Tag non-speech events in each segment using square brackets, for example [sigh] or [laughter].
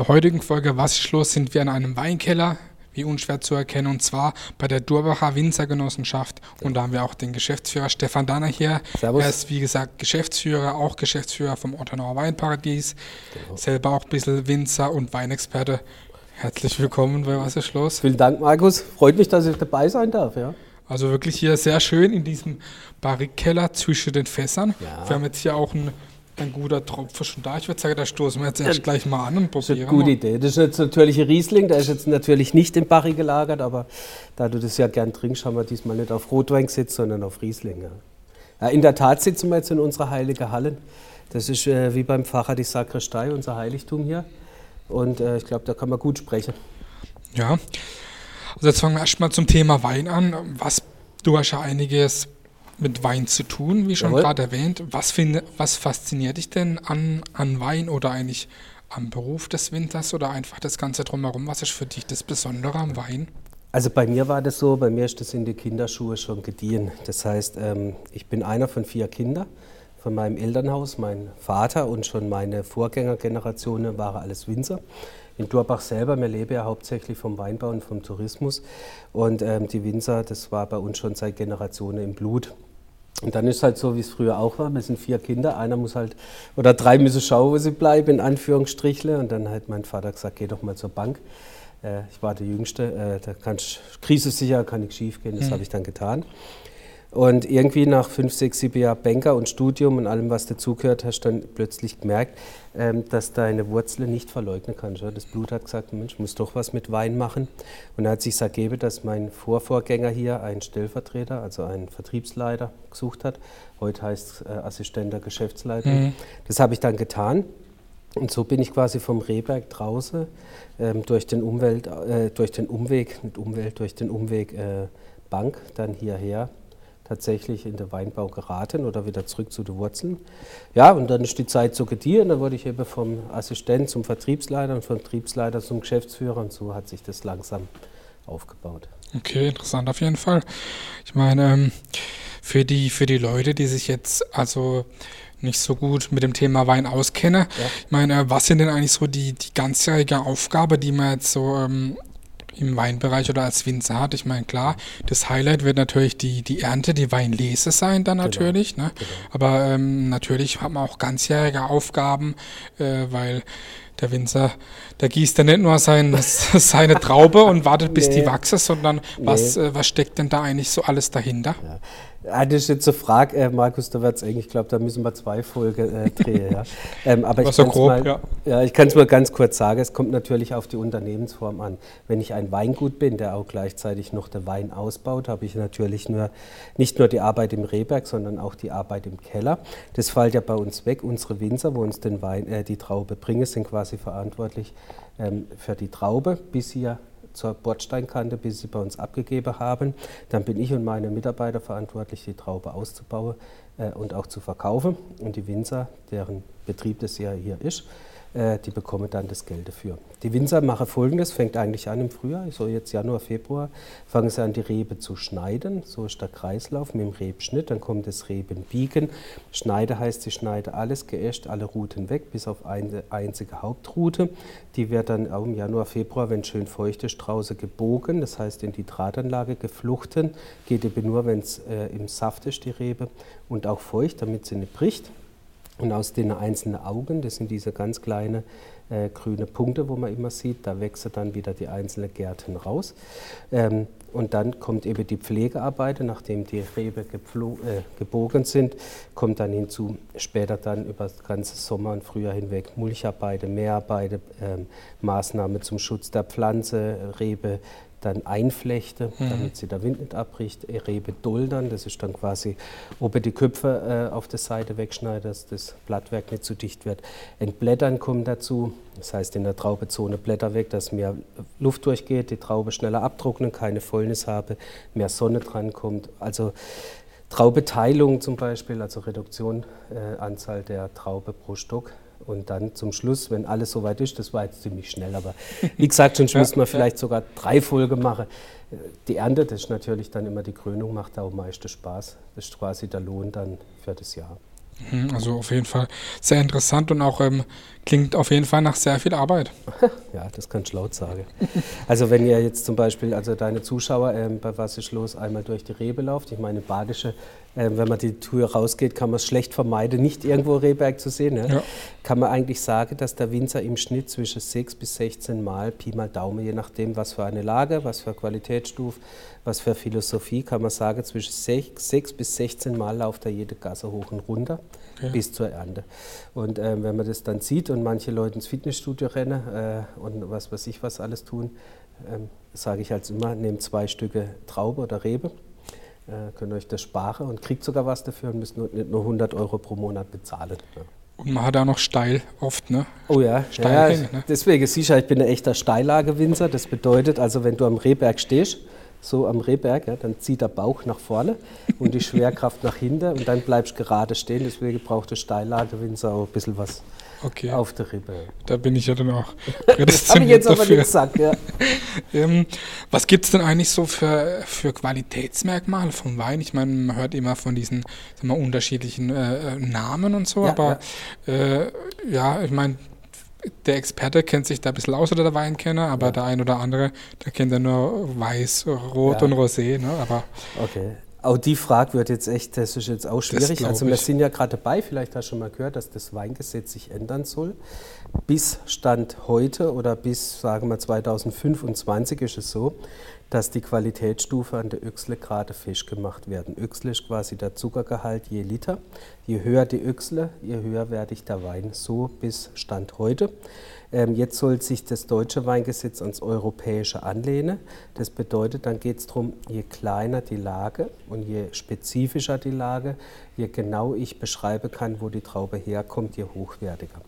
Zur heutigen Folge Was ist los sind wir in einem Weinkeller, wie unschwer zu erkennen, und zwar bei der Durbacher Winzergenossenschaft. Und da haben wir auch den Geschäftsführer Stefan Danner hier. Servus. Er ist, wie gesagt, Geschäftsführer, auch Geschäftsführer vom Ottenauer Weinparadies, genau. selber auch ein bisschen Winzer und Weinexperte. Herzlich willkommen bei Was ist los? Vielen Dank, Markus. Freut mich, dass ich dabei sein darf. Ja. Also wirklich hier sehr schön in diesem Barrikkeller zwischen den Fässern. Ja. Wir haben jetzt hier auch ein ein guter Tropfen schon da. Ich würde sagen, da stoßen wir jetzt erst gleich mal an und probieren. Das ist eine gute. Idee. Das ist jetzt natürlich ein Riesling, der ist jetzt natürlich nicht im Barry gelagert, aber da du das ja gern trinkst, haben wir diesmal nicht auf Rotwein gesetzt, sondern auf Riesling. Ja. Ja, in der Tat sitzen wir jetzt in unserer heiligen Halle. Das ist äh, wie beim Pfarrer die Sakristei, unser Heiligtum hier. Und äh, ich glaube, da kann man gut sprechen. Ja, also jetzt fangen wir erstmal zum Thema Wein an. Was, du hast ja einiges mit Wein zu tun, wie schon gerade erwähnt. Was, find, was fasziniert dich denn an, an Wein oder eigentlich am Beruf des Winters oder einfach das Ganze drumherum? Was ist für dich das Besondere am Wein? Also bei mir war das so, bei mir ist das in die Kinderschuhe schon gediehen. Das heißt, ähm, ich bin einer von vier Kindern von meinem Elternhaus. Mein Vater und schon meine Vorgängergenerationen waren alles Winzer. In Durbach selber, wir leben ja hauptsächlich vom Weinbau und vom Tourismus. Und ähm, die Winzer, das war bei uns schon seit Generationen im Blut. Und dann ist es halt so, wie es früher auch war. Wir sind vier Kinder. Einer muss halt, oder drei müssen schauen, wo sie bleiben, in Anführungsstrichle. Und dann hat mein Vater gesagt, geh doch mal zur Bank. Äh, ich war der Jüngste. Äh, da kann ich, krisisicher, kann ich schief gehen. Das mhm. habe ich dann getan. Und irgendwie nach fünf, sechs, sieben Jahren Banker und Studium und allem, was dazugehört, hast du dann plötzlich gemerkt, ähm, dass deine Wurzeln nicht verleugnen kannst. Das Blut hat gesagt, Mensch, ich muss doch was mit Wein machen. Und da hat sich ergeben, dass mein Vorvorgänger hier einen Stellvertreter, also einen Vertriebsleiter gesucht hat. Heute heißt es äh, Assistent der Geschäftsleitung. Mhm. Das habe ich dann getan. Und so bin ich quasi vom Rehberg draußen ähm, durch, den Umwelt, äh, durch den Umweg, nicht Umwelt, durch den Umweg äh, Bank dann hierher tatsächlich in den Weinbau geraten oder wieder zurück zu den Wurzeln. Ja, und dann ist die Zeit so gediehen. Dann wurde ich eben vom Assistent zum Vertriebsleiter und vom Vertriebsleiter zum Geschäftsführer und so hat sich das langsam aufgebaut. Okay, interessant auf jeden Fall. Ich meine, ähm, für die, für die Leute, die sich jetzt also nicht so gut mit dem Thema Wein auskennen, ja. ich meine, was sind denn eigentlich so die, die ganzjährige Aufgabe, die man jetzt so ähm, im Weinbereich oder als Winzer hat. Ich meine, klar, das Highlight wird natürlich die, die Ernte, die Weinlese sein dann genau, natürlich. Genau, ne? Genau. Aber ähm, natürlich hat man auch ganzjährige Aufgaben, äh, weil der Winzer, der gießt ja nicht nur sein, [laughs] seine Traube und wartet, bis nee. die wachsen, sondern was, nee. äh, was steckt denn da eigentlich so alles dahinter? Ja. Ah, das ist jetzt eine Frage, äh, Markus, da wird es eng. Ich glaube, da müssen wir zwei Folgen äh, drehen. ja. [laughs] ähm, aber ich so grob, mal, ja. ja ich kann es mal ganz kurz sagen. Es kommt natürlich auf die Unternehmensform an. Wenn ich ein Weingut bin, der auch gleichzeitig noch den Wein ausbaut, habe ich natürlich nur, nicht nur die Arbeit im Rehberg, sondern auch die Arbeit im Keller. Das fällt ja bei uns weg. Unsere Winzer, wo uns den Wein, äh, die Traube bringen, sind quasi verantwortlich ähm, für die Traube bis hier zur Bordsteinkante, bis sie bei uns abgegeben haben. Dann bin ich und meine Mitarbeiter verantwortlich, die Traube auszubauen äh, und auch zu verkaufen. Und die Winzer, deren Betrieb das ja hier ist, die bekommen dann das Geld dafür. Die Winzer machen folgendes, fängt eigentlich an im Frühjahr, so jetzt Januar, Februar, fangen sie an die Rebe zu schneiden, so ist der Kreislauf mit dem Rebschnitt, dann kommt das Rebenbiegen. Schneide heißt, sie schneiden alles geäscht, alle Routen weg, bis auf eine einzige Hauptroute. Die wird dann auch im Januar, Februar, wenn schön feucht ist, draußen gebogen, das heißt in die Drahtanlage gefluchten, geht eben nur, wenn es äh, im Saft ist, die Rebe, und auch feucht, damit sie nicht bricht. Und aus den einzelnen Augen, das sind diese ganz kleinen äh, grüne Punkte, wo man immer sieht, da wechseln dann wieder die einzelnen Gärten raus. Ähm, und dann kommt eben die Pflegearbeit, nachdem die Rebe äh, gebogen sind, kommt dann hinzu später dann über das ganze Sommer und Frühjahr hinweg Mulcharbeiten, Mehrarbeiten, äh, Maßnahmen zum Schutz der Pflanze, Rebe dann einflechte, mhm. damit sie der Wind nicht abbricht, Rebe duldern, das ist dann quasi, ob er die Köpfe äh, auf der Seite wegschneidet, dass das Blattwerk nicht zu dicht wird. Entblättern kommt dazu, das heißt in der Traubezone Blätter weg, dass mehr Luft durchgeht, die Traube schneller abtrocknen, keine Fäulnis habe, mehr Sonne dran kommt. Also Traubeteilung zum Beispiel, also Reduktion äh, Anzahl der Traube pro Stock, und dann zum Schluss, wenn alles soweit ist, das war jetzt ziemlich schnell, aber wie gesagt, sonst ja, müssen wir vielleicht sogar drei Folgen machen. Die Ernte, das ist natürlich dann immer die Krönung, macht auch am meisten Spaß. Das ist quasi der Lohn dann für das Jahr. Mhm, also auf jeden Fall sehr interessant und auch ähm, klingt auf jeden Fall nach sehr viel Arbeit. [laughs] Ja, das kann ich laut sagen. Also wenn ihr jetzt zum Beispiel, also deine Zuschauer, ähm, bei Was ist los, einmal durch die Rebe lauft, ich meine Badische, wenn man die Tür rausgeht, kann man es schlecht vermeiden, nicht irgendwo Rehberg zu sehen. Ne? Ja. Kann man eigentlich sagen, dass der Winzer im Schnitt zwischen 6 bis 16 Mal, Pi mal Daumen, je nachdem, was für eine Lage, was für Qualitätsstufe, was für Philosophie, kann man sagen, zwischen 6, 6 bis 16 Mal lauft er jede Gasse hoch und runter okay. bis zur Ernte. Und äh, wenn man das dann sieht und manche Leute ins Fitnessstudio rennen äh, und was weiß ich was alles tun, äh, sage ich halt immer, nehmt zwei Stücke Traube oder Rebe, äh, könnt euch das sparen und kriegt sogar was dafür und müsst nur, nicht nur 100 Euro pro Monat bezahlen. Und man hat da noch steil oft, ne? Oh ja, steil ja, ne? deswegen sicher, ich bin ein echter Steillagewinzer. Das bedeutet also, wenn du am Rehberg stehst, so am Rehberg, ja, dann zieht der Bauch nach vorne und die Schwerkraft nach hinten und dann bleibst du gerade stehen. Deswegen braucht der Steillagewinzer auch ein bisschen was okay. auf der Rippe. Da bin ich ja dann auch [laughs] Das habe ich jetzt aber nicht gesagt, ja. [laughs] ähm, was gibt es denn eigentlich so für, für Qualitätsmerkmale vom Wein? Ich meine, man hört immer von diesen mal, unterschiedlichen äh, Namen und so, ja, aber ja, äh, ja ich meine, der Experte kennt sich da ein bisschen aus oder der Weinkenner, aber ja. der ein oder andere, der kennt ja nur Weiß, Rot ja. und Rosé. Ne? Aber okay. Auch die Frage wird jetzt echt, das ist jetzt auch schwierig. Also wir sind ja gerade dabei, vielleicht hast du schon mal gehört, dass das Weingesetz sich ändern soll. Bis Stand heute oder bis, sagen wir 2025 ist es so, dass die Qualitätsstufe an der Öchsle gerade festgemacht werden. Öchsle ist quasi der Zuckergehalt je Liter. Je höher die Öchsle, je höher wertig der Wein. So bis Stand heute. Ähm, jetzt soll sich das deutsche Weingesetz ans europäische anlehnen. Das bedeutet, dann geht es darum, je kleiner die Lage und je spezifischer die Lage, je genau ich beschreiben kann, wo die Traube herkommt, je hochwertiger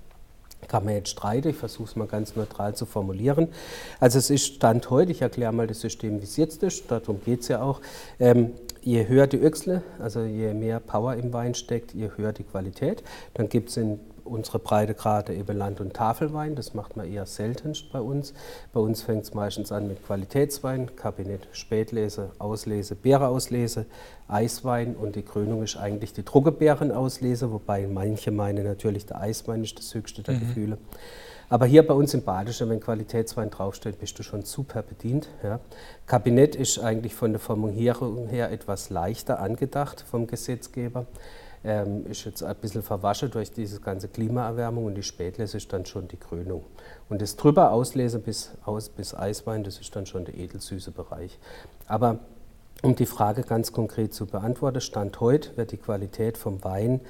kann man jetzt streiten, ich versuche es mal ganz neutral zu formulieren. Also es ist Stand heute, ich erkläre mal das System, wie es jetzt ist, darum geht es ja auch. Ähm, je höher die Öchsle, also je mehr Power im Wein steckt, je höher die Qualität. Dann gibt es in unsere Breitegrade eben Land- und Tafelwein. Das macht man eher selten bei uns. Bei uns fängt es meistens an mit Qualitätswein, Kabinett, Spätlese, Auslese, Beereauslese, Eiswein und die Krönung ist eigentlich die Druckebeerenauslese, wobei manche meinen natürlich, der Eiswein ist das höchste der mhm. Gefühle. Aber hier bei uns im Badischen, wenn Qualitätswein draufsteht, bist du schon super bedient. Ja. Kabinett ist eigentlich von der Formulierung her etwas leichter angedacht vom Gesetzgeber ähm, ist jetzt ein bisschen verwaschen durch diese ganze Klimaerwärmung und die Spätlese ist dann schon die Krönung. Und das drüber auslese bis, aus, bis Eiswein, das ist dann schon der edelsüße Bereich. Aber um die Frage ganz konkret zu beantworten, Stand heute wird die Qualität vom Wein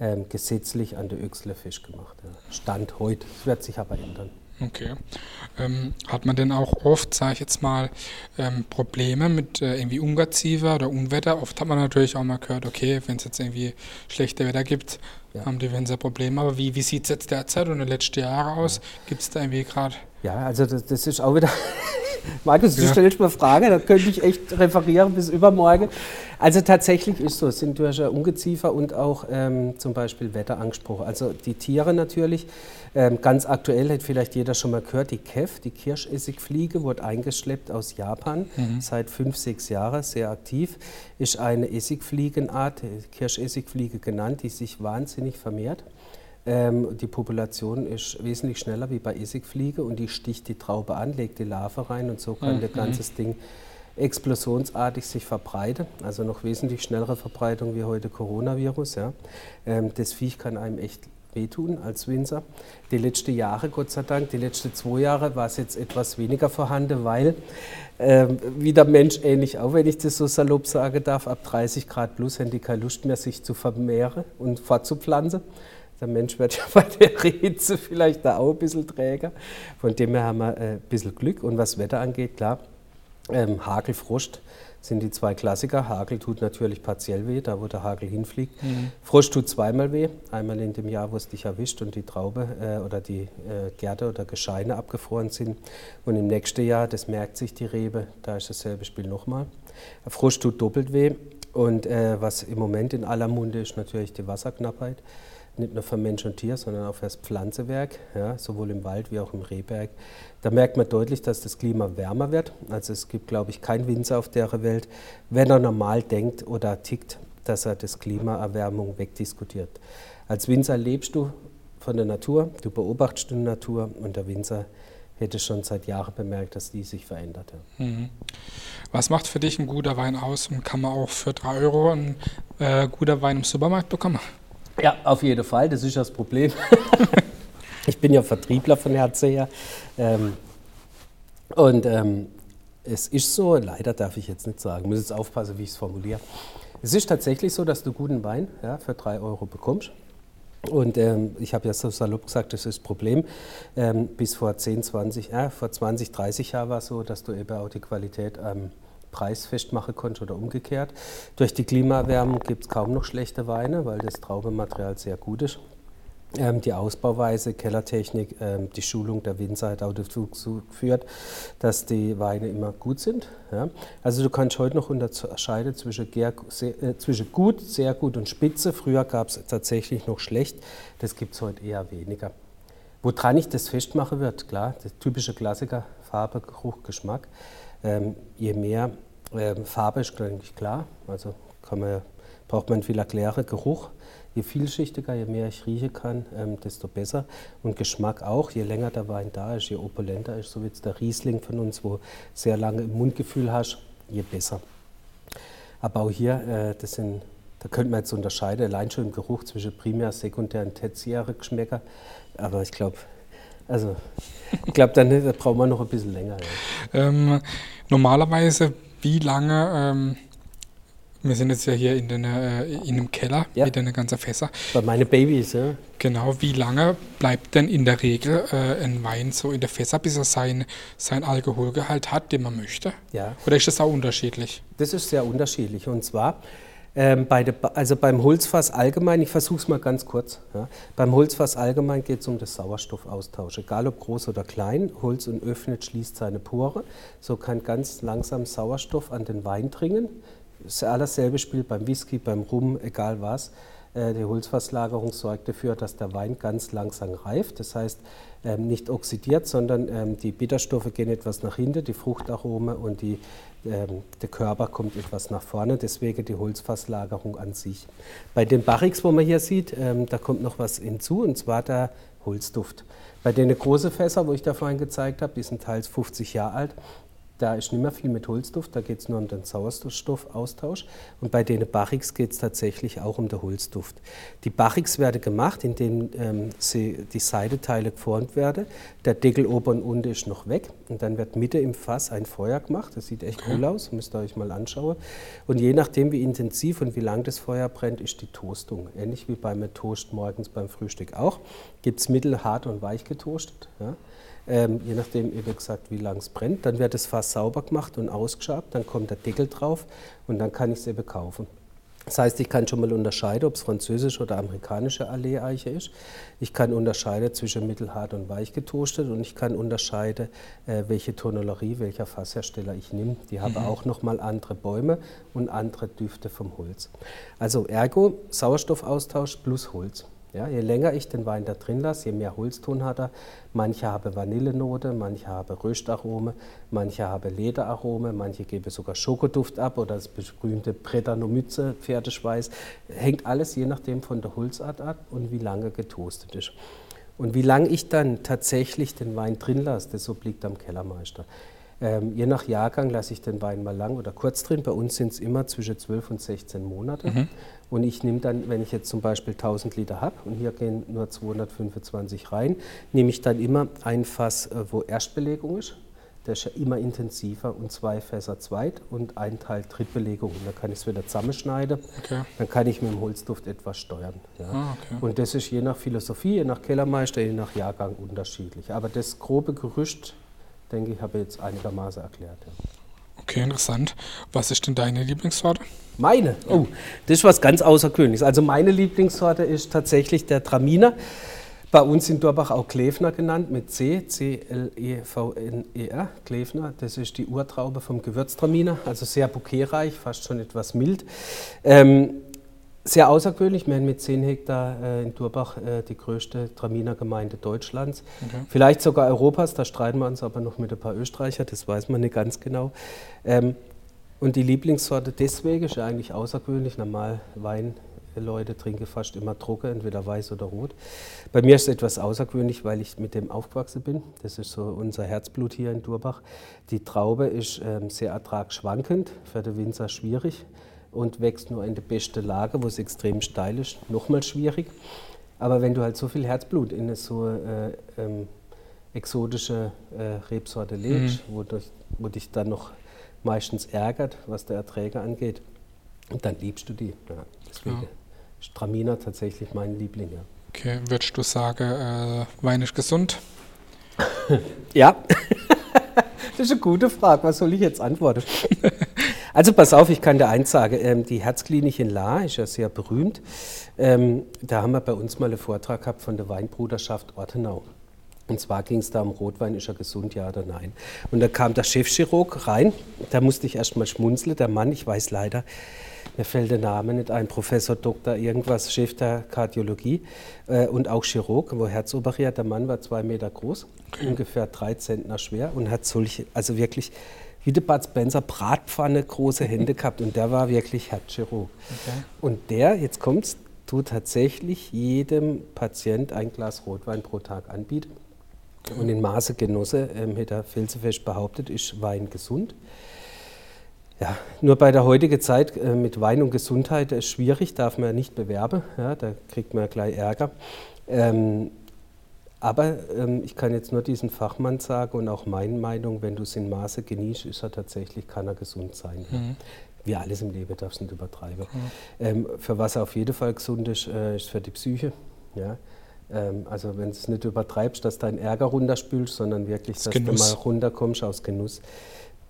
ähm, gesetzlich an der Öchsle Fisch gemacht. Stand heute, das wird sich aber ändern. Okay. Ähm, hat man denn auch oft, sage ich jetzt mal, ähm, Probleme mit äh, irgendwie Ungeziefer oder Unwetter? Oft hat man natürlich auch mal gehört, okay, wenn es jetzt irgendwie schlechte Wetter gibt, ja. haben die Winzer Probleme. Aber wie, wie sieht es jetzt derzeit und in den letzten Jahren aus? Ja. Gibt es da irgendwie gerade? Ja, also das, das ist auch wieder [laughs] Markus, du ja. stellst mir Frage, da könnte ich echt referieren bis übermorgen. Also tatsächlich ist so, es sind durch Ungeziefer und auch ähm, zum Beispiel Wetter angesprochen. Also die Tiere natürlich, ganz aktuell hat vielleicht jeder schon mal gehört, die KEF, die Kirschessigfliege, wurde eingeschleppt aus Japan, mhm. seit fünf, sechs Jahren, sehr aktiv, ist eine Essigfliegenart, Kirschessigfliege genannt, die sich wahnsinnig vermehrt. Ähm, die Population ist wesentlich schneller wie bei Essigfliege und die sticht die Traube an, legt die Larve rein und so kann mhm. das ganze Ding explosionsartig sich verbreiten, also noch wesentlich schnellere Verbreitung wie heute Coronavirus. Ja. Ähm, das Viech kann einem echt wehtun als Winzer. Die letzten Jahre, Gott sei Dank, die letzten zwei Jahre war es jetzt etwas weniger vorhanden, weil wie der Mensch ähnlich auch, wenn ich das so salopp sagen darf, ab 30 Grad plus haben die keine Lust mehr, sich zu vermehren und fortzupflanzen. Der Mensch wird [laughs] ja bei der Hitze vielleicht da auch ein bisschen träger. Von dem her haben wir äh, ein bisschen Glück. Und was Wetter angeht, klar, ähm, Hagel, Frost sind die zwei Klassiker. Hagel tut natürlich partiell weh, da wo der Hagel hinfliegt. Mhm. Frost tut zweimal weh. Einmal in dem Jahr, wo es dich erwischt und die Traube äh, oder die äh, Gärte oder Gescheine abgefroren sind. Und im nächsten Jahr, das merkt sich die Rebe, da ist dasselbe Spiel nochmal. Frost tut doppelt weh. Und äh, was im Moment in aller Munde ist, natürlich die Wasserknappheit nicht nur für Mensch und Tier, sondern auch für das Pflanzewerk, ja, sowohl im Wald wie auch im Rehberg. Da merkt man deutlich, dass das Klima wärmer wird. Also es gibt, glaube ich, keinen Winzer auf der Welt, wenn er normal denkt oder tickt, dass er das Klimaerwärmung wegdiskutiert. Als Winzer lebst du von der Natur, du beobachtest die Natur und der Winzer hätte schon seit Jahren bemerkt, dass die sich verändert. Mhm. Was macht für dich ein guter Wein aus und kann man auch für drei Euro ein äh, guter Wein im Supermarkt bekommen? Ja, auf jeden Fall, das ist das Problem. [laughs] ich bin ja Vertriebler von Herzen her. Ähm, und ähm, es ist so, leider darf ich jetzt nicht sagen, muss jetzt aufpassen, wie ich es formuliere. Es ist tatsächlich so, dass du guten Wein ja, für drei Euro bekommst. Und ähm, ich habe ja so salopp gesagt, das ist das Problem. Ähm, bis vor 10, 20, äh, vor 20, 30 Jahren war es so, dass du eben auch die Qualität am Preis festmachen konntest oder umgekehrt. Durch die Klimaerwärmung gibt es kaum noch schlechte Weine, weil das Traubenmaterial sehr gut ist. Ähm, die Ausbauweise, Kellertechnik, ähm, die Schulung der Winzer hat auch dazu geführt, dass die Weine immer gut sind. Ja. Also du kannst heute noch unterscheiden zwischen, äh, zwischen gut, sehr gut und spitze. Früher gab es tatsächlich noch schlecht, das gibt es heute eher weniger. Woran ich das festmachen wird, klar, der typische Klassiker, Farbe, Geruch, Geschmack. Ähm, je mehr ähm, Farbe ist, denke ich, klar, also man, braucht man viel erklären, Geruch Je vielschichtiger, je mehr ich riechen kann, ähm, desto besser. Und Geschmack auch, je länger der Wein da ist, je opulenter ist, so wie jetzt der Riesling von uns, wo sehr lange im Mundgefühl hast, je besser. Aber auch hier, äh, das sind, da könnte man jetzt unterscheiden, allein schon im Geruch zwischen Primär-, Sekundär- und tertiäre Geschmäcker. Aber ich glaube, also, ich glaube, da brauchen wir noch ein bisschen länger. Ja. Ähm, normalerweise, wie lange ähm, wir sind jetzt ja hier in, den, äh, in einem Keller ja. mit den ganzen Fässer. Bei meine Babys, ja. Genau, wie lange bleibt denn in der Regel äh, ein Wein so in der Fässer, bis er sein, sein Alkoholgehalt hat, den man möchte? Ja. Oder ist das auch unterschiedlich? Das ist sehr unterschiedlich. Und zwar ähm, bei der, also beim Holzfass allgemein, ich versuche es mal ganz kurz. Ja. Beim Holzfass allgemein geht es um das Sauerstoffaustausch. Egal ob groß oder klein, Holz und öffnet, schließt seine Pore. So kann ganz langsam Sauerstoff an den Wein dringen das alles selbe spielt beim Whisky, beim Rum, egal was. Äh, die Holzfasslagerung sorgt dafür, dass der Wein ganz langsam reift. Das heißt, ähm, nicht oxidiert, sondern ähm, die Bitterstoffe gehen etwas nach hinten, die Fruchtarome und die, der Körper kommt etwas nach vorne. Deswegen die Holzfasslagerung an sich. Bei den Barriques, wo man hier sieht, da kommt noch was hinzu, und zwar der Holzduft. Bei den großen Fässer, wo ich da vorhin gezeigt habe, die sind teils 50 Jahre alt, da ist nicht mehr viel mit Holzduft, da geht es nur um den Sauerstoffaustausch. Und bei den Barriques geht es tatsächlich auch um den Holzduft. Die Barriques werden gemacht, indem ähm, sie, die Seideteile geformt werden. Der Deckel oben und unten ist noch weg. Und dann wird Mitte im Fass ein Feuer gemacht. Das sieht echt cool aus, müsst ihr euch mal anschauen. Und je nachdem, wie intensiv und wie lang das Feuer brennt, ist die Toastung. Ähnlich wie beim Toast morgens beim Frühstück auch. Gibt es mittel, hart und weich getoastet. Ja? Ähm, je nachdem, wie gesagt, wie lang es brennt. Dann wird das Fass sauber gemacht und ausgeschabt, dann kommt der Deckel drauf und dann kann ich es eben kaufen. Das heißt, ich kann schon mal unterscheiden, ob es französische oder amerikanische Allee-Eiche ist. Ich kann unterscheiden zwischen mittelhart und weich getoastet und ich kann unterscheiden, äh, welche Tonellerie, welcher Fasshersteller ich nehme. Die haben mhm. auch nochmal andere Bäume und andere Düfte vom Holz. Also ergo Sauerstoffaustausch plus Holz. Ja, je länger ich den Wein da drin lasse, je mehr Holzton hat er. Manche haben Vanillenote, manche haben Röstarome, manche haben Lederarome, manche geben sogar Schokoduft ab oder das berühmte Bretanomyce, Pferdeschweiß. Hängt alles je nachdem von der Holzart ab und wie lange getoastet ist. Und wie lange ich dann tatsächlich den Wein drin lasse, das obliegt am Kellermeister. Ähm, je nach Jahrgang lasse ich den Wein mal lang oder kurz drin. Bei uns sind es immer zwischen 12 und 16 Monate. Mhm. Und ich nehme dann, wenn ich jetzt zum Beispiel 1000 Liter habe und hier gehen nur 225 rein, nehme ich dann immer ein Fass, äh, wo Erstbelegung ist. Der ist ja immer intensiver und zwei Fässer Zweit- und ein Teil Drittbelegung. Und dann kann ich es wieder zusammenschneiden. Okay. Dann kann ich mit dem Holzduft etwas steuern. Ja. Ah, okay. Und das ist je nach Philosophie, je nach Kellermeister, je nach Jahrgang unterschiedlich. Aber das grobe Gerücht, denke ich, habe ich jetzt einigermaßen erklärt. Ja. Okay, interessant. Was ist denn deine Lieblingssorte? Meine? Oh, das ist was ganz Außergewöhnliches. Also meine Lieblingssorte ist tatsächlich der Traminer. Bei uns in Dorbach auch Klefner genannt, mit C, C-L-E-V-N-E-R, Klefner. Das ist die Urtraube vom Gewürztraminer, also sehr bouquetreich, fast schon etwas mild. Ähm, sehr außergewöhnlich. Wir haben mit 10 Hektar äh, in Durbach äh, die größte Traminergemeinde Deutschlands. Okay. Vielleicht sogar Europas, da streiten wir uns aber noch mit ein paar Österreicher, das weiß man nicht ganz genau. Ähm, Und die Lieblingssorte deswegen ist ja eigentlich außergewöhnlich. Normal Weinleute trinken fast immer trocken, entweder weiß oder rot. Bei mir ist es etwas außergewöhnlich, weil ich mit dem aufgewachsen bin. Das ist so unser Herzblut hier in Durbach. Die Traube ist ähm, sehr ertragschwankend, für den Winzer schwierig und wächst nur in der besten Lage, wo es extrem steil ist, nochmal schwierig. Aber wenn du halt so viel Herzblut in eine so äh, ähm, exotische äh, Rebsorte legst, mhm. wo, durch, wo dich dann noch meistens ärgert, was der Erträge angeht, dann liebst du die. Ja. Deswegen ja. ist Traminer tatsächlich mein Liebling. Ja. Okay, würdest du sagen, äh, Wein ist gesund? [laughs] ja. [laughs] das ist eine gute Frage. Was soll ich jetzt antworten? [laughs] Also pass auf, ich kann dir eins sagen, ähm, die Herzklinik in La ist ja sehr berühmt. Ähm, da haben wir bei uns mal einen Vortrag gehabt von der Weinbruderschaft Ortenau. Und zwar ging es da um Rotwein, ist er gesund, ja oder nein. Und da kam der Chefchirurg rein, da musste ich erst mal schmunzeln, der Mann, ich weiß leider, mir fällt der Name nicht ein, Professor Doktor irgendwas, Chef der Kardiologie äh, und auch Chirurg, wo Herz operiert. Der Mann war zwei Meter groß, ungefähr drei Zentner schwer und hat solche, also wirklich wie der Bud Spencer, Bratpfanne, große Hände [laughs] gehabt und der war wirklich Herzchirurg. Okay. Und der, jetzt kommt's, tut tatsächlich jedem Patient ein Glas Rotwein pro Tag anbieten. Und in Maße Genosse, ähm, hätte er felsenfest behauptet, ist Wein gesund. Ja, nur bei der heutigen Zeit äh, mit Wein und Gesundheit ist schwierig, darf man ja nicht bewerben, ja, da kriegt man ja gleich Ärger. Ähm, aber ähm, ich kann jetzt nur diesen Fachmann sagen und auch meine Meinung, wenn du es in Maße genießt, ist er tatsächlich, kann er gesund sein. Mhm. Wie alles im Leben darf es nicht übertreiben. Mhm. Ähm, für was er auf jeden Fall gesund ist, äh, ist für die Psyche. Ja? Ähm, also wenn du es nicht übertreibst, dass dein Ärger runterspülst, sondern wirklich, das dass Genuss. du mal runterkommst aus Genuss,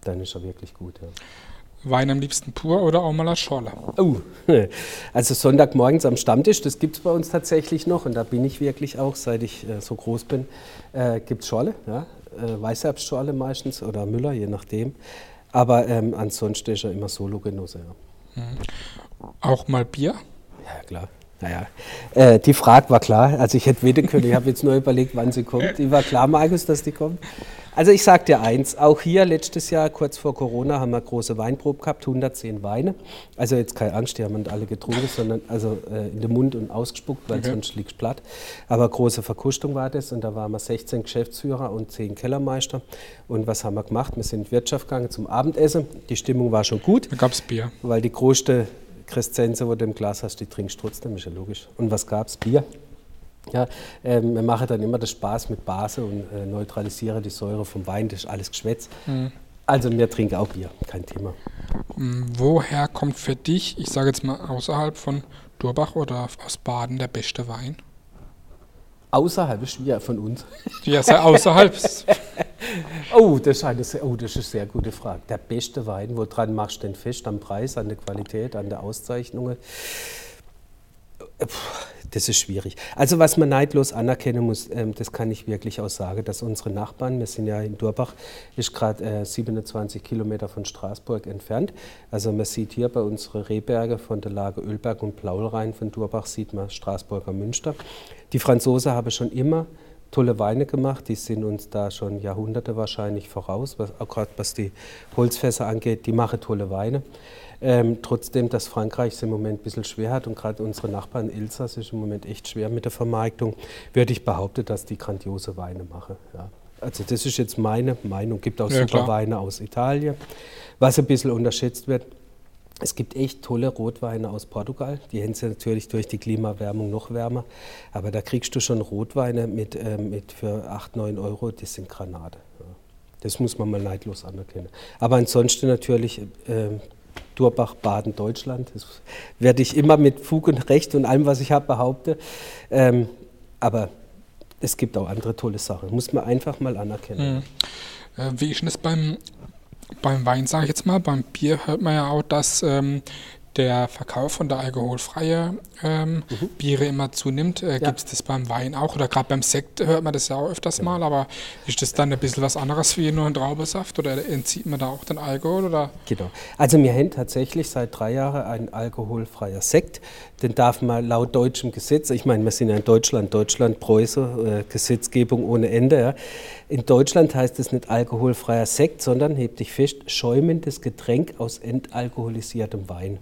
dann ist er wirklich gut. Ja. Wein am liebsten pur oder auch mal als Schorle? Oh, [laughs] also Sonntagmorgens am Stammtisch, das gibt es bei uns tatsächlich noch und da bin ich wirklich auch, seit ich äh, so groß bin, äh, gibt es Schorle, ja? äh, Weißherbstschorle meistens oder Müller, je nachdem. Aber ähm, ansonsten ist er immer Solo-Genosse. Ja. Mhm. Auch mal Bier? Ja, klar. Naja, äh, die Frage war klar. Also ich hätte wetten können. Ich habe jetzt nur überlegt, wann sie kommt. Die war klar, Markus, dass die kommt. Also ich sage dir eins, auch hier letztes Jahr, kurz vor Corona, haben wir große Weinprobe gehabt, 110 Weine. Also jetzt keine Angst, die haben nicht alle getrunken, sondern also äh, in den Mund und ausgespuckt, weil okay. sonst liegt platt. Aber große Verkustung war das und da waren wir 16 Geschäftsführer und 10 Kellermeister. Und was haben wir gemacht? Wir sind in die Wirtschaft gegangen zum Abendessen. Die Stimmung war schon gut. Da gab es Bier. Weil die größte Crescenze, wo du im Glas hast, die trinkst trotzdem, ist ja logisch. Und was gab es? Bier. Ja, ähm, wir machen dann immer das Spaß mit Base und äh, neutralisiere die Säure vom Wein, das ist alles Geschwätz. Mhm. Also wir trinken auch Bier, kein Thema. Mm, woher kommt für dich, ich sage jetzt mal außerhalb von Durbach oder aus Baden, der beste Wein? Außerhalb ist schwer von uns. Ja, außerhalb. [laughs] oh, das ist eine sehr, oh, das ist eine sehr gute Frage. Der beste Wein, woran machst du denn fest? Am Preis, an der Qualität, an der Auszeichnung? Das ist schwierig. Also was man neidlos anerkennen muss, ähm, das kann ich wirklich auch sagen, dass unsere Nachbarn, wir sind ja in Durbach, ist gerade äh, 27 Kilometer von Straßburg entfernt. Also man sieht hier bei unseren Rehberge von der Lage Ölberg und Plaulrhein von Durbach sieht man Straßburger Münster. Die Franzosen haben schon immer tolle Weine gemacht, die sind uns da schon Jahrhunderte wahrscheinlich voraus, gerade was die Holzfässer angeht, die machen tolle Weine. Ähm, trotzdem, dass Frankreich es im Moment ein bisschen schwer hat und gerade unsere Nachbarn Elsass ist im Moment echt schwer mit der Vermarktung, würde ich behaupten, dass die grandiose Weine machen. Ja. Also das ist jetzt meine Meinung. Es Gibt auch ja, super klar. Weine aus Italien. Was ein bisschen unterschätzt wird, es gibt echt tolle Rotweine aus Portugal. Die sie natürlich durch die Klimawärmung noch wärmer. Aber da kriegst du schon Rotweine mit, äh, mit für 8, 9 Euro, das sind Granate. Ja. Das muss man mal neidlos anerkennen. Aber ansonsten natürlich äh, Durbach, Baden, Deutschland. Das werde ich immer mit Fug und Recht und allem, was ich habe, behaupten. Ähm, aber es gibt auch andere tolle Sachen. Muss man einfach mal anerkennen. Mhm. Äh, wie ist denn das beim, beim Wein, sage ich jetzt mal? Beim Bier hört man ja auch, dass ähm, der Verkauf von der alkoholfreien ähm, mhm. Biere immer zunimmt. Äh, ja. Gibt es das beim Wein auch? Oder gerade beim Sekt hört man das ja auch öfters ja. mal, aber ist das dann ein bisschen was anderes wie nur ein Traubensaft oder entzieht man da auch den Alkohol? Oder? Genau. Also wir haben tatsächlich seit drei Jahren ein alkoholfreier Sekt. Den darf man laut deutschem Gesetz, ich meine, wir sind ja in Deutschland, Deutschland, Preuße, äh, Gesetzgebung ohne Ende. Ja. In Deutschland heißt es nicht alkoholfreier Sekt, sondern, heb dich fest, schäumendes Getränk aus entalkoholisiertem Wein.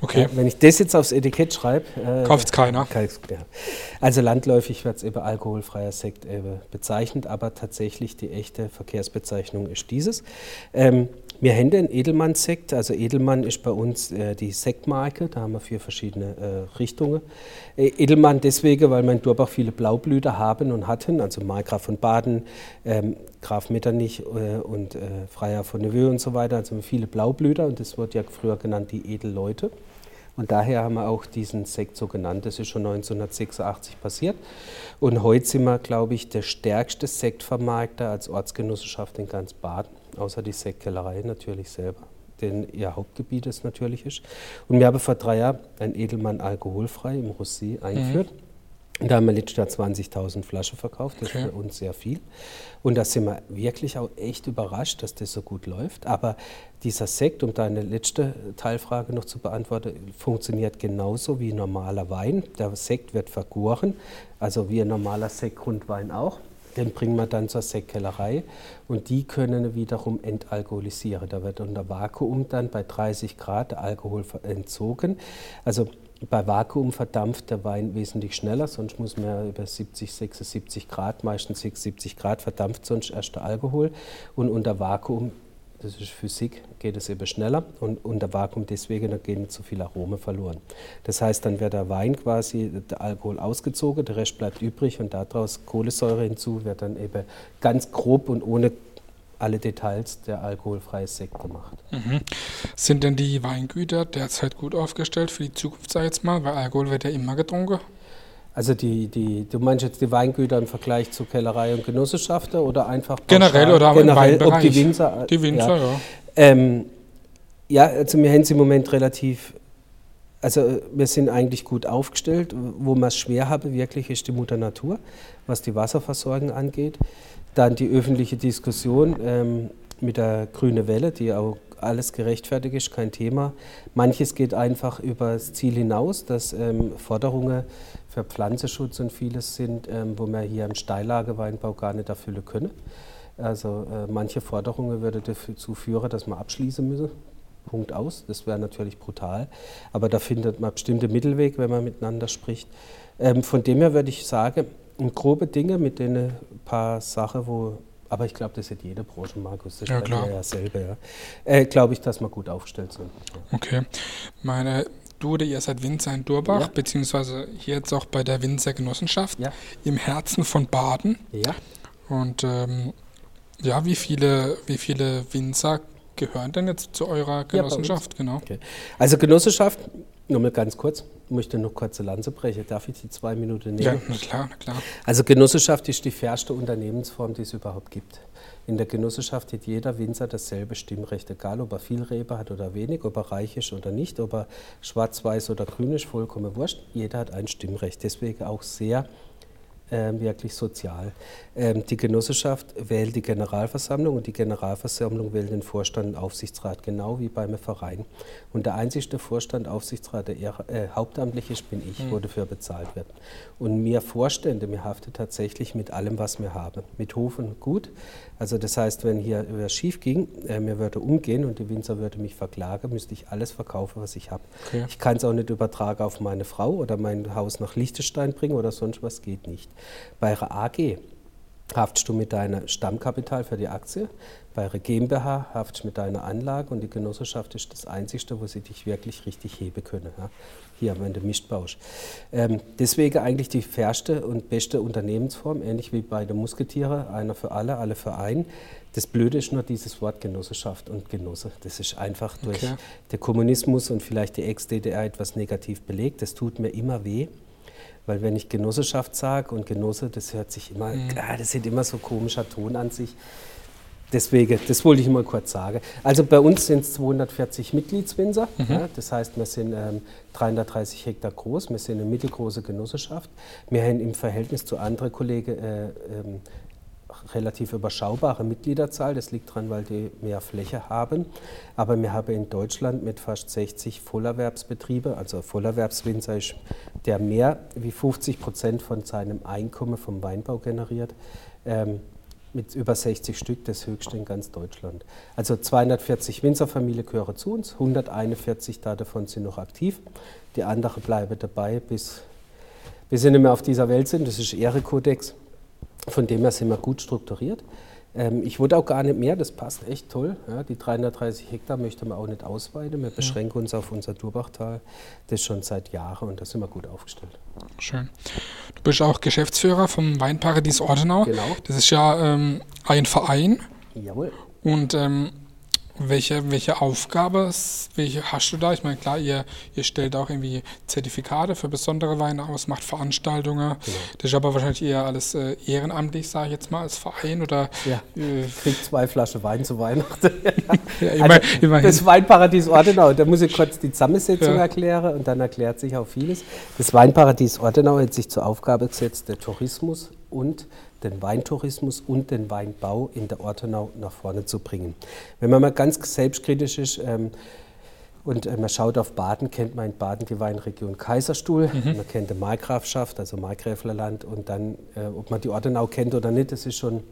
Okay. Ja, wenn ich das jetzt aufs Etikett schreibe. Äh, Kauft es keiner. Also landläufig wird es eben alkoholfreier Sekt eben bezeichnet, aber tatsächlich die echte Verkehrsbezeichnung ist dieses. Ähm, wir haben den Edelmann-Sekt. Also Edelmann ist bei uns äh, die Sektmarke. Da haben wir vier verschiedene äh, Richtungen. Äh, Edelmann deswegen, weil wir in Durbach viele Blaublüter haben und hatten. Also Markgraf von Baden, ähm, Graf Metternich äh, und äh, Freier von Neveu und so weiter. Also viele Blaublüter und das wird ja früher genannt die Edelleute. Und daher haben wir auch diesen Sekt so genannt. Das ist schon 1986 passiert. Und heute sind wir, glaube ich, der stärkste Sektvermarkter als Ortsgenossenschaft in ganz Baden, außer die Sektkellerei natürlich selber, denn ihr Hauptgebiet es natürlich ist. Und wir haben vor drei Jahren ein Edelmann alkoholfrei im Rosé eingeführt. Mhm. Da haben wir letztes Jahr 20.000 Flaschen verkauft, das ist für uns sehr viel. Und da sind wir wirklich auch echt überrascht, dass das so gut läuft. Aber dieser Sekt, um deine letzte Teilfrage noch zu beantworten, funktioniert genauso wie normaler Wein. Der Sekt wird vergoren, also wie ein normaler Sektgrundwein auch. Den bringen wir dann zur Sektkellerei und die können wiederum entalkoholisieren. Da wird unter Vakuum dann bei 30 Grad Alkohol entzogen. Also bei Vakuum verdampft der Wein wesentlich schneller, sonst muss man über 70, 76 Grad, meistens 70 Grad verdampft sonst erst der Alkohol. Und unter Vakuum, das ist Physik, geht es eben schneller und unter Vakuum deswegen, da gehen so viele Aromen verloren. Das heißt, dann wird der Wein quasi, der Alkohol ausgezogen, der Rest bleibt übrig und daraus Kohlensäure hinzu, wird dann eben ganz grob und ohne alle Details der alkoholfreie Sekt gemacht. Mhm. Sind denn die Weingüter derzeit gut aufgestellt für die Zukunft, sag ich jetzt mal? Weil Alkohol wird ja immer getrunken. Also die, die, du meinst jetzt die Weingüter im Vergleich zu Kellerei und Genossenschaften oder einfach generell oder generell, ob die Winzer? Die Winzer, ja. Ja, ähm, ja also wir haben es im Moment relativ, also wir sind eigentlich gut aufgestellt. Wo wir es schwer haben, wirklich ist die Mutter Natur, was die Wasserversorgung angeht. Dann die öffentliche Diskussion ähm, mit der Grüne Welle, die auch alles gerechtfertigt ist, kein Thema. Manches geht einfach über das Ziel hinaus, dass ähm, Forderungen für Pflanzenschutz und vieles sind, ähm, wo wir hier im Steillagerweinbau gar nicht erfüllen können. Also äh, manche Forderungen würden dazu führen, dass wir abschließen müssen. Punkt aus. Das wäre natürlich brutal. Aber da findet man bestimmte Mittelweg, wenn man miteinander spricht. Ähm, von dem her würde ich sagen, grobe Dinge mit den paar Sachen, wo, aber ich glaube, das hat jede Branche, Markus, das ja, klar. ja selber, ja. Äh, glaube ich, dass wir gut aufgestellt sind. Ja. Okay. Meine, du oder ihr seid Winzer in Durbach, ja. beziehungsweise hier jetzt auch bei der Winzergenossenschaft ja. im Herzen von Baden. Ja. Und ähm, ja, wie viele, wie viele Winzer gehören denn jetzt zu eurer Genossenschaft? genau. Okay. Also Genossenschaft, nur mal ganz kurz, möchte noch kurze Lanze brechen. Darf ich die zwei Minuten nehmen? Ja, na klar, na klar. Also Genossenschaft ist die fairste Unternehmensform, die es überhaupt gibt. In der Genossenschaft hat jeder Winzer dasselbe Stimmrecht, egal ob er viel Rebe hat oder wenig, ob er reich ist oder nicht, ob er schwarz, weiß oder grün ist, vollkommen wurscht. Jeder hat ein Stimmrecht. Deswegen auch sehr ähm, wirklich sozial. Ähm, die Genossenschaft wählt die Generalversammlung und die Generalversammlung wählt den Vorstand und Aufsichtsrat, genau wie beim Verein. Und der einzige Vorstand, Aufsichtsrat, der äh, hauptamtlich ist, bin ich, mhm. wo dafür bezahlt wird. Und mir Vorstände, mir haftet tatsächlich mit allem, was wir haben. Mit Hof und Gut. Also das heißt, wenn hier was schief ging, äh, mir würde umgehen und die Winzer würde mich verklagen, müsste ich alles verkaufen, was ich habe. Okay. Ich kann es auch nicht übertragen auf meine Frau oder mein Haus nach Liechtenstein bringen oder sonst was, geht nicht. Bei einer AG haftest du mit deinem Stammkapital für die Aktie. Bei einer GmbH haftest du mit deiner Anlage und die Genossenschaft ist das Einzige, wo sie dich wirklich richtig heben können. Ja. Hier, wenn du mischt baust. Ähm, deswegen eigentlich die fairste und beste Unternehmensform, ähnlich wie bei den Musketieren, einer für alle, alle für einen. Das Blöde ist nur dieses Wort Genossenschaft und Genosse. Das ist einfach durch okay. den Kommunismus und vielleicht die Ex-DDR etwas negativ belegt. Das tut mir immer weh. Weil wenn ich Genossenschaft sage und Genosse, das hört sich immer, mhm. ah, das sieht immer so komischer Ton an sich. Deswegen, das wollte ich mal kurz sagen. Also bei uns sind es 240 Mitgliedswinzer. Mhm. Ja, das heißt, wir sind ähm, 330 Hektar groß. Wir sind eine mittelgroße Genossenschaft. Wir haben im Verhältnis zu anderen Kollegen äh, ähm, relativ überschaubare Mitgliederzahl. Das liegt daran, weil die mehr Fläche haben. Aber wir haben in Deutschland mit fast 60 Vollerwerbsbetriebe, also Vollerwerbswinzer ist der mehr wie 50 Prozent von seinem Einkommen vom Weinbau generiert. Ähm, mit über 60 Stück, das höchste in ganz Deutschland. Also 240 Winzerfamilien gehören zu uns, 141 davon sind noch aktiv. Die anderen bleiben dabei, bis, sie nicht mehr auf dieser Welt sind. Das ist Ehrekodex. Von dem her sind wir gut strukturiert. Ähm, ich wurde auch gar nicht mehr, das passt echt toll. Ja, die 330 Hektar möchten wir auch nicht ausweiten. Wir beschränken uns auf unser Durbachtal. Das schon seit Jahren und da sind wir gut aufgestellt. Schön. Du bist auch Geschäftsführer vom Weinparadies Ortenau. Genau. Das ist ja ähm, ein Verein. Jawohl. Und ähm, welche, welche Aufgabe welche hast du da? Ich meine, klar, ihr, ihr stellt auch irgendwie Zertifikate für besondere Weine aus, macht Veranstaltungen. Genau. Das ist aber wahrscheinlich eher alles äh, ehrenamtlich, sage ich jetzt mal, als Verein oder. Ja, äh, kriegt zwei Flaschen Wein zu Weihnachten. [laughs] ja, [laughs] immer, also, immerhin. Das Weinparadies Ortenau, da muss ich kurz die Zusammensetzung ja. erklären und dann erklärt sich auch vieles. Das Weinparadies Ortenau hat sich zur Aufgabe gesetzt, der Tourismus und den Weintourismus und den Weinbau in der Ortenau nach vorne zu bringen. Wenn man mal ganz selbstkritisch ist, ähm, und äh, man schaut auf Baden, kennt man in Baden die Weinregion Kaiserstuhl, mhm. man kennt die Markgrafschaft, also Markgräflerland und dann, äh, ob man die Ortenau kennt oder nicht, das ist schon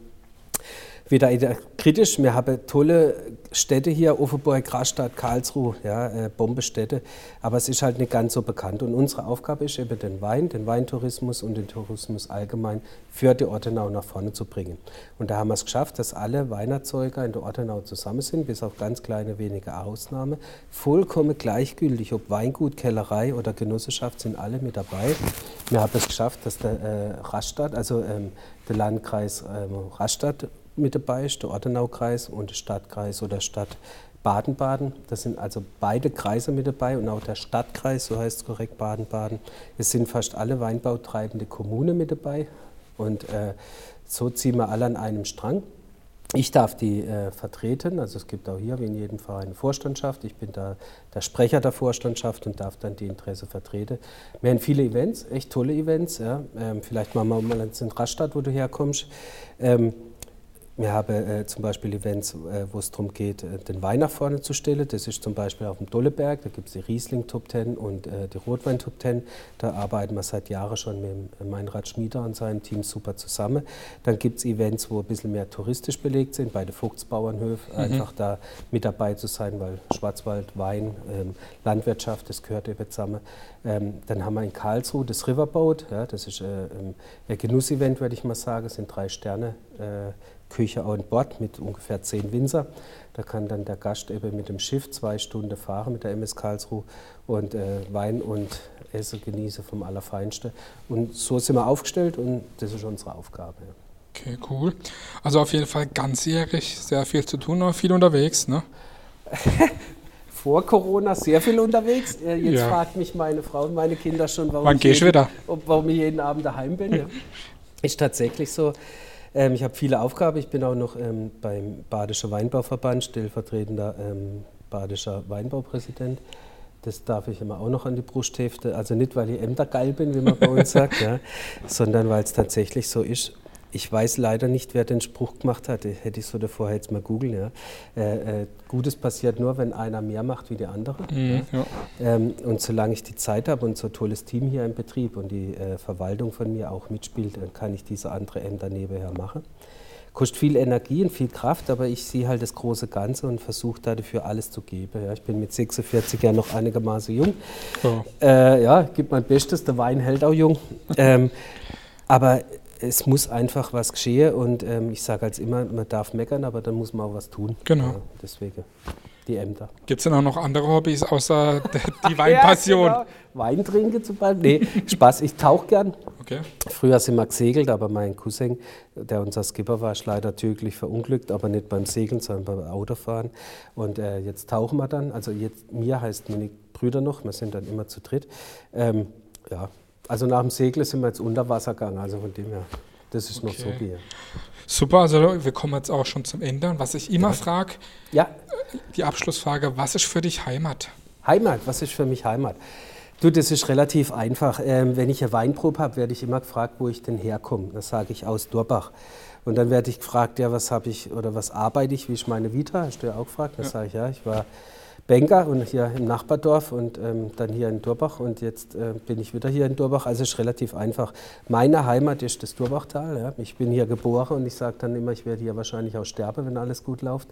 wieder kritisch. Wir haben tolle Städte hier, Offenburg, Rastatt, Karlsruhe, ja, äh, Bombestädte, aber es ist halt nicht ganz so bekannt. Und unsere Aufgabe ist eben den Wein, den Weintourismus und den Tourismus allgemein für die Ortenau nach vorne zu bringen. Und da haben wir es geschafft, dass alle Weinerzeuger in der Ortenau zusammen sind, bis auf ganz kleine wenige Ausnahmen. Vollkommen gleichgültig, ob Weingut, Kellerei oder Genossenschaft, sind alle mit dabei. Wir haben es geschafft, dass der äh, Rastatt, also ähm, der Landkreis ähm, Rastatt, mit dabei ist, der Ortenaukreis und der Stadtkreis oder Stadt Baden-Baden. Das sind also beide Kreise mit dabei und auch der Stadtkreis, so heißt es korrekt, Baden-Baden. Es sind fast alle weinbautreibende Kommunen mit dabei und äh, so ziehen wir alle an einem Strang. Ich darf die äh, vertreten, also es gibt auch hier wie in jedem Verein eine Vorstandschaft. Ich bin da der Sprecher der Vorstandschaft und darf dann die Interesse vertreten. Wir haben viele Events, echt tolle Events. Ja. Ähm, vielleicht machen wir mal in Rastatt, wo du herkommst. Ähm, wir haben äh, zum Beispiel Events, äh, wo es darum geht, äh, den Wein nach vorne zu stellen. Das ist zum Beispiel auf dem Dolleberg, da gibt es die Riesling Top 10 und äh, die Rotwein Top 10. Da arbeiten wir seit Jahren schon mit dem Meinrad Schmieder und seinem Team super zusammen. Dann gibt es Events, wo ein bisschen mehr touristisch belegt sind, bei den Vogtsbauernhöfen, mhm. einfach da mit dabei zu sein, weil Schwarzwald, Wein, ähm, Landwirtschaft, das gehört eben zusammen. Ähm, dann haben wir in Karlsruhe das Riverboat, ja, das ist äh, ein Genussevent, würde ich mal sagen, das sind drei Sterne. Küche an Bord mit ungefähr zehn Winzer. Da kann dann der Gast eben mit dem Schiff zwei Stunden fahren mit der MS Karlsruhe und äh, Wein und Essen genießen vom Allerfeinsten. Und so sind wir aufgestellt und das ist unsere Aufgabe. Okay, cool. Also auf jeden Fall ganzjährig sehr viel zu tun, viel unterwegs, ne? [laughs] Vor Corona sehr viel unterwegs. Äh, jetzt ja. fragt mich meine Frau und meine Kinder schon, warum, Wann ich, jeden, wieder? warum ich jeden Abend daheim bin. Ja. [laughs] Ist tatsächlich so. Ähm, ich habe viele Aufgaben. Ich bin auch noch ähm, beim Badischer Weinbauverband stellvertretender ähm, badischer Weinbaupräsident. Das darf ich immer auch noch an die Brust heften. Also nicht, weil ich Ämtergeil bin, wie man bei uns sagt, [laughs] ja, sondern weil es tatsächlich so ist. Ich weiß leider nicht, wer den Spruch gemacht hat. Hätte ich so davor jetzt mal googeln. Ja. Äh, äh, Gutes passiert nur, wenn einer mehr macht wie die andere. Mhm, ja. ähm, und solange ich die Zeit habe und so ein tolles Team hier im Betrieb und die äh, Verwaltung von mir auch mitspielt, dann kann ich diese andere Ämter nebenher machen. Kostet viel Energie und viel Kraft, aber ich sehe halt das große Ganze und versuche dafür alles zu geben. Ja, ich bin mit 46 ja noch einigermaßen jung. Oh. Äh, ja, gebe mein Bestes, der Wein hält auch jung. ähm, aber es muss einfach was geschehen und ähm, ich sage als immer, man darf meckern, aber dann muss man auch was tun. Genau. Ja, deswegen die Ämter. Gibt es denn auch noch andere Hobbys außer [laughs] die Weinpassion? ja, genau. Wein trinken zum Beispiel? Nee, Spaß, ich tauche gern. Okay. Früher sind wir gesegelt, aber mein Cousin, der unser Skipper war, ist leider tödlich verunglückt, aber nicht beim Segeln, sondern beim Autofahren. Und äh, jetzt tauchen wir dann, also jetzt, mir heißt meine Brüder noch, wir sind dann immer zu dritt. Ähm, ja, also nach dem Segeln sind wir jetzt unter Wasser gegangen, also von dem her. Das ist okay. noch so Bier. Super, also wir kommen jetzt auch schon zum Ende. Und was ich immer ja. frage, ja. die Abschlussfrage, was ist für dich Heimat? Heimat, was ist für mich Heimat? Du, das ist relativ einfach. Ähm, wenn ich eine Weinprobe habe, werde ich immer gefragt, wo ich denn herkomme. Das sage ich aus Durbach. Und dann werde ich gefragt, ja, was habe ich oder was arbeite ich, wie ist meine Vita? Hast du ja auch gefragt. Das ja. sage ich, ja, ich war Banker und hier im Nachbardorf und ähm, dann hier in Durbach und jetzt äh, bin ich wieder hier in Durbach. Also es ist relativ einfach. Meine Heimat ist das Durbachtal. Ja. Ich bin hier geboren und ich sage dann immer, ich werde hier wahrscheinlich auch sterben, wenn alles gut läuft.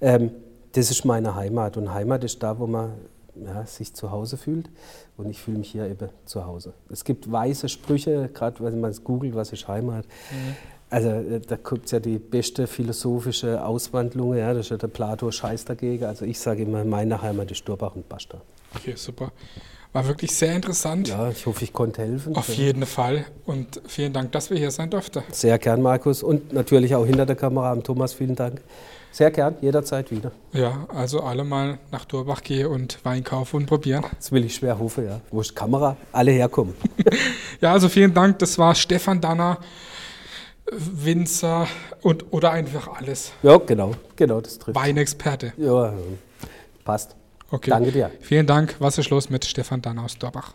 Ähm, das ist meine Heimat und Heimat ist da, wo man ja, sich zu Hause fühlt und ich fühle mich hier eben zu Hause. Es gibt weiße Sprüche, gerade wenn man es googelt, was ist Heimat. Mhm. Also äh, da gibt es ja die beste philosophische Auswandlung, ja, das ist ja der Plato Scheiß dagegen. Also ich sage immer, meine Heimat ist Durbach und Basta. Okay, super. War wirklich sehr interessant. Ja, ich hoffe, ich konnte helfen. Auf jeden Fall. Und vielen Dank, dass wir hier sein durften. Sehr gern, Markus. Und natürlich auch hinter der Kamera am Thomas, vielen Dank. Sehr gern, jederzeit wieder. Ja, also alle mal nach Durbach gehen und Wein kaufen und probieren. Das will ich schwer hoffen, ja. Wo ist die Kamera? Alle herkommen. [laughs] ja, also vielen Dank. Das war Stefan Danner. Winzer und oder einfach alles. Ja, genau, genau, das trifft. Weinexperte. Ja, passt. Okay. Danke dir. Vielen Dank. Was ist los mit Stefan Dann aus Dorbach?